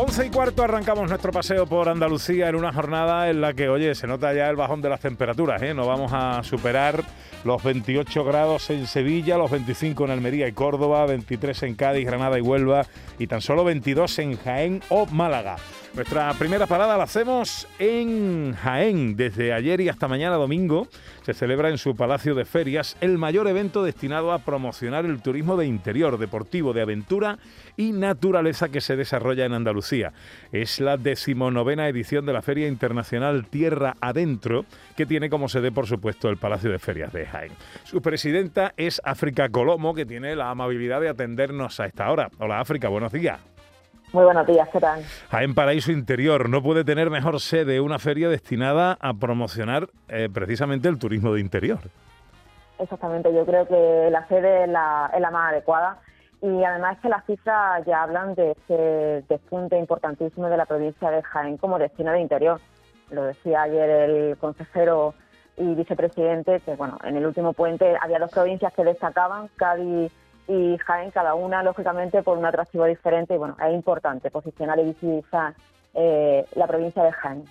Once y cuarto arrancamos nuestro paseo por Andalucía en una jornada en la que, oye, se nota ya el bajón de las temperaturas, ¿eh? No vamos a superar los 28 grados en Sevilla, los 25 en Almería y Córdoba, 23 en Cádiz, Granada y Huelva y tan solo 22 en Jaén o Málaga. Nuestra primera parada la hacemos en Jaén. Desde ayer y hasta mañana domingo se celebra en su Palacio de Ferias el mayor evento destinado a promocionar el turismo de interior, deportivo, de aventura y naturaleza que se desarrolla en Andalucía. Es la decimonovena edición de la Feria Internacional Tierra Adentro, que tiene como sede, por supuesto, el Palacio de Ferias de Jaén. Su presidenta es África Colomo, que tiene la amabilidad de atendernos a esta hora. Hola África, buenos días. Muy buenos días, ¿qué tal? Jaén Paraíso Interior no puede tener mejor sede una feria destinada a promocionar eh, precisamente el turismo de interior. Exactamente, yo creo que la sede es la, es la más adecuada y además que las cifras ya hablan de ese despunte importantísimo de la provincia de Jaén como destino de interior. Lo decía ayer el consejero y vicepresidente que bueno, en el último puente había dos provincias que destacaban, Cádiz y Jaén, cada una lógicamente por un atractivo diferente y bueno, es importante posicionar y visibilizar eh, la provincia de Jaén.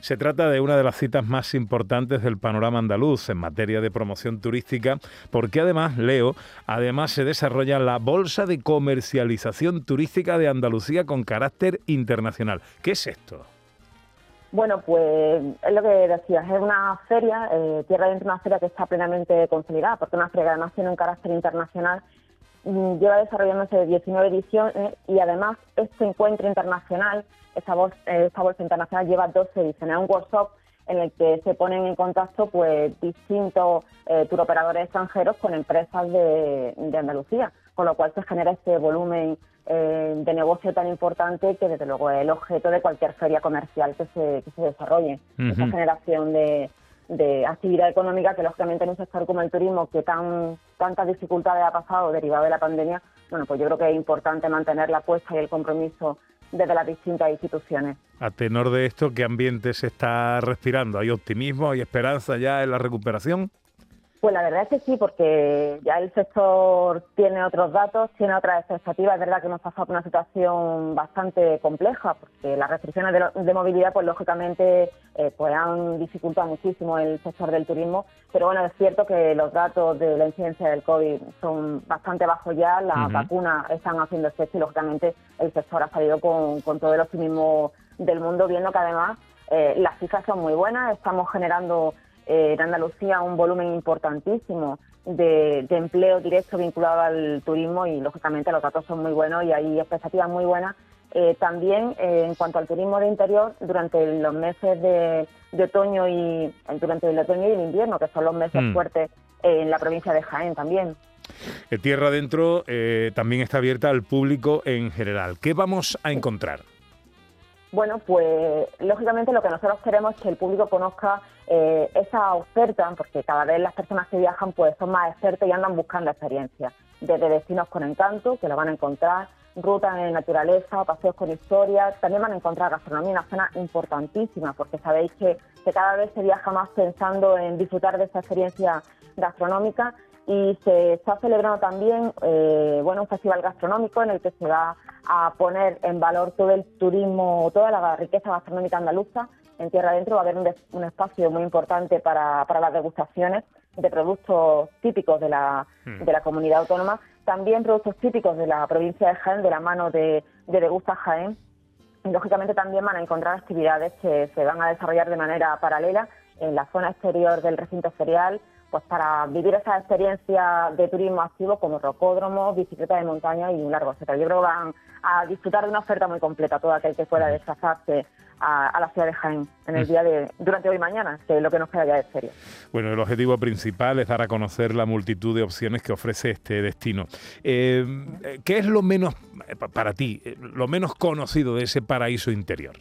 Se trata de una de las citas más importantes del panorama andaluz en materia de promoción turística, porque además, Leo, además se desarrolla la Bolsa de Comercialización Turística de Andalucía con carácter internacional. ¿Qué es esto? Bueno, pues es lo que decías, es una feria, eh, Tierra Dentro, una feria que está plenamente consolidada, porque una feria que además tiene un carácter internacional lleva desarrollándose 19 ediciones y además este encuentro internacional, esta bolsa, eh, esta bolsa internacional lleva 12 ediciones, es un workshop en el que se ponen en contacto pues distintos eh, turoperadores extranjeros con empresas de, Andalucía, con lo cual se genera este volumen eh, de negocio tan importante que desde luego es el objeto de cualquier feria comercial que se, que se desarrolle, esa generación de, de actividad económica que lógicamente en un sector como el turismo que tan tantas dificultades ha pasado derivado de la pandemia, bueno, pues yo creo que es importante mantener la apuesta y el compromiso desde las distintas instituciones. A tenor de esto, ¿qué ambiente se está respirando? ¿Hay optimismo, hay esperanza ya en la recuperación? Pues la verdad es que sí, porque ya el sector tiene otros datos, tiene otras expectativas. Es verdad que hemos pasado por una situación bastante compleja, porque las restricciones de, movilidad, pues lógicamente, eh, pues han dificultado muchísimo el sector del turismo. Pero bueno, es cierto que los datos de la incidencia del COVID son bastante bajos ya, las vacunas están haciendo efecto y lógicamente el sector ha salido con, todo el optimismo del mundo, viendo que además eh, las cifras son muy buenas, estamos generando eh, en Andalucía un volumen importantísimo de, empleo directo vinculado al turismo y lógicamente los datos son muy buenos y hay expectativas muy buenas. Eh, también eh, en cuanto al turismo de interior, durante los meses de, otoño y durante el otoño y el invierno, que son los meses mm. fuertes en la provincia de Jaén también. Tierra Adentro también está abierta al público en general. ¿Qué vamos a encontrar? Bueno, pues lógicamente lo que nosotros queremos es que el público conozca eh, esa oferta, porque cada vez las personas que viajan pues son más expertas y andan buscando experiencias, desde destinos con encanto, que lo van a encontrar, rutas en naturaleza, paseos con historias, también van a encontrar gastronomía, una zona importantísima, porque sabéis que, cada vez se viaja más pensando en disfrutar de esa experiencia gastronómica y se está celebrando también eh, bueno un festival gastronómico en el que se va a poner en valor todo el turismo, toda la riqueza gastronómica andaluza. En Tierra Adentro va a haber un, espacio muy importante para, para, las degustaciones de productos típicos de la, hmm. de la comunidad autónoma, también productos típicos de la provincia de Jaén, de la mano de, de Degusta Jaén. Y, lógicamente también van a encontrar actividades que se van a desarrollar de manera paralela en la zona exterior del recinto ferial, pues para vivir esa experiencia de turismo activo como rocódromo, bicicleta de montaña y un largo etcétera. Yo creo que van a disfrutar de una oferta muy completa todo aquel que pueda desplazarse a, la ciudad de Jaén en el día de durante hoy y mañana, que es lo que nos queda ya de serio. Bueno, el objetivo principal es dar a conocer la multitud de opciones que ofrece este destino. Eh, ¿Qué es lo menos, para ti, lo menos conocido de ese paraíso interior?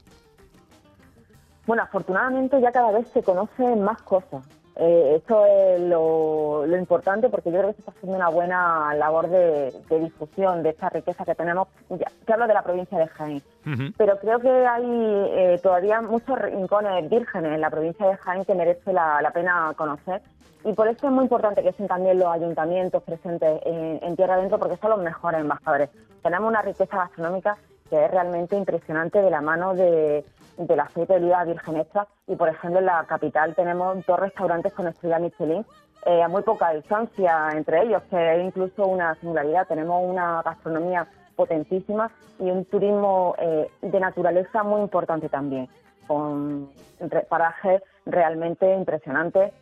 Bueno, afortunadamente ya cada vez se conocen más cosas. Eh, esto es lo, importante porque yo creo que se está haciendo una buena labor de, difusión de esta riqueza que tenemos. Ya, te hablo de la provincia de Jaén, pero creo que hay eh, todavía muchos rincones vírgenes en la provincia de Jaén que merece la, pena conocer. Y por eso es muy importante que estén también los ayuntamientos presentes en, Tierra Adentro porque son los mejores embajadores. Tenemos una riqueza gastronómica que es realmente impresionante de la mano de, del aceite de oliva virgen extra. Y, por ejemplo, en la capital tenemos dos restaurantes con estrella Michelin eh, a muy poca distancia entre ellos, que es incluso una singularidad. Tenemos una gastronomía potentísima y un turismo eh, de naturaleza muy importante también, con parajes realmente impresionantes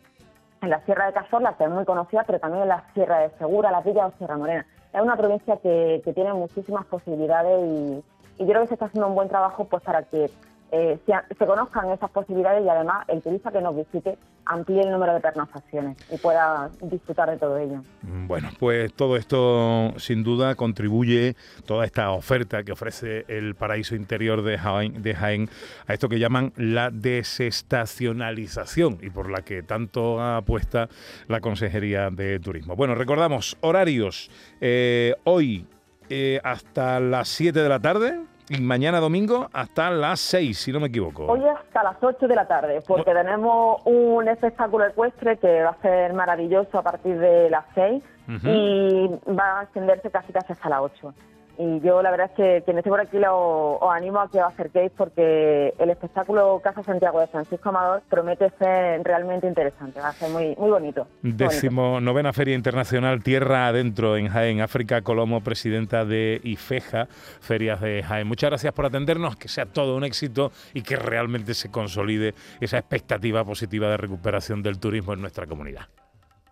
en la Sierra de Cazorla, que es muy conocida, pero también en la Sierra de Segura, la Villa o Sierra Morena. Es una provincia que, tiene muchísimas posibilidades y, y, yo creo que se está haciendo un buen trabajo pues para que eh, se, conozcan esas posibilidades y además el turista que nos visite amplíe el número de pernoctaciones y pueda disfrutar de todo ello. Mm, bueno, pues todo esto sin duda contribuye, toda esta oferta que ofrece el paraíso interior de Jaén, a esto que llaman la desestacionalización y por la que tanto apuesta la Consejería de Turismo. Bueno, recordamos horarios eh, hoy eh, hasta las 7 de la tarde y mañana domingo hasta las 6, si no me equivoco. Hoy hasta las 8 de la tarde, porque tenemos un espectáculo ecuestre que va a ser maravilloso a partir de las 6 y va a extenderse casi casi hasta las 8. Y yo la verdad es que quien esté por aquí lo, os animo a que os acerquéis porque el espectáculo Casa Santiago de Francisco Amador promete ser realmente interesante, va a ser muy, muy bonito. Décimo novena Feria Internacional Tierra Adentro en Jaén, África Colomo, presidenta de IFEJA, Ferias de Jaén. Muchas gracias por atendernos, que sea todo un éxito y que realmente se consolide esa expectativa positiva de recuperación del turismo en nuestra comunidad.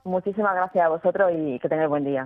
Muchísimas gracias a vosotros y que tengáis buen día.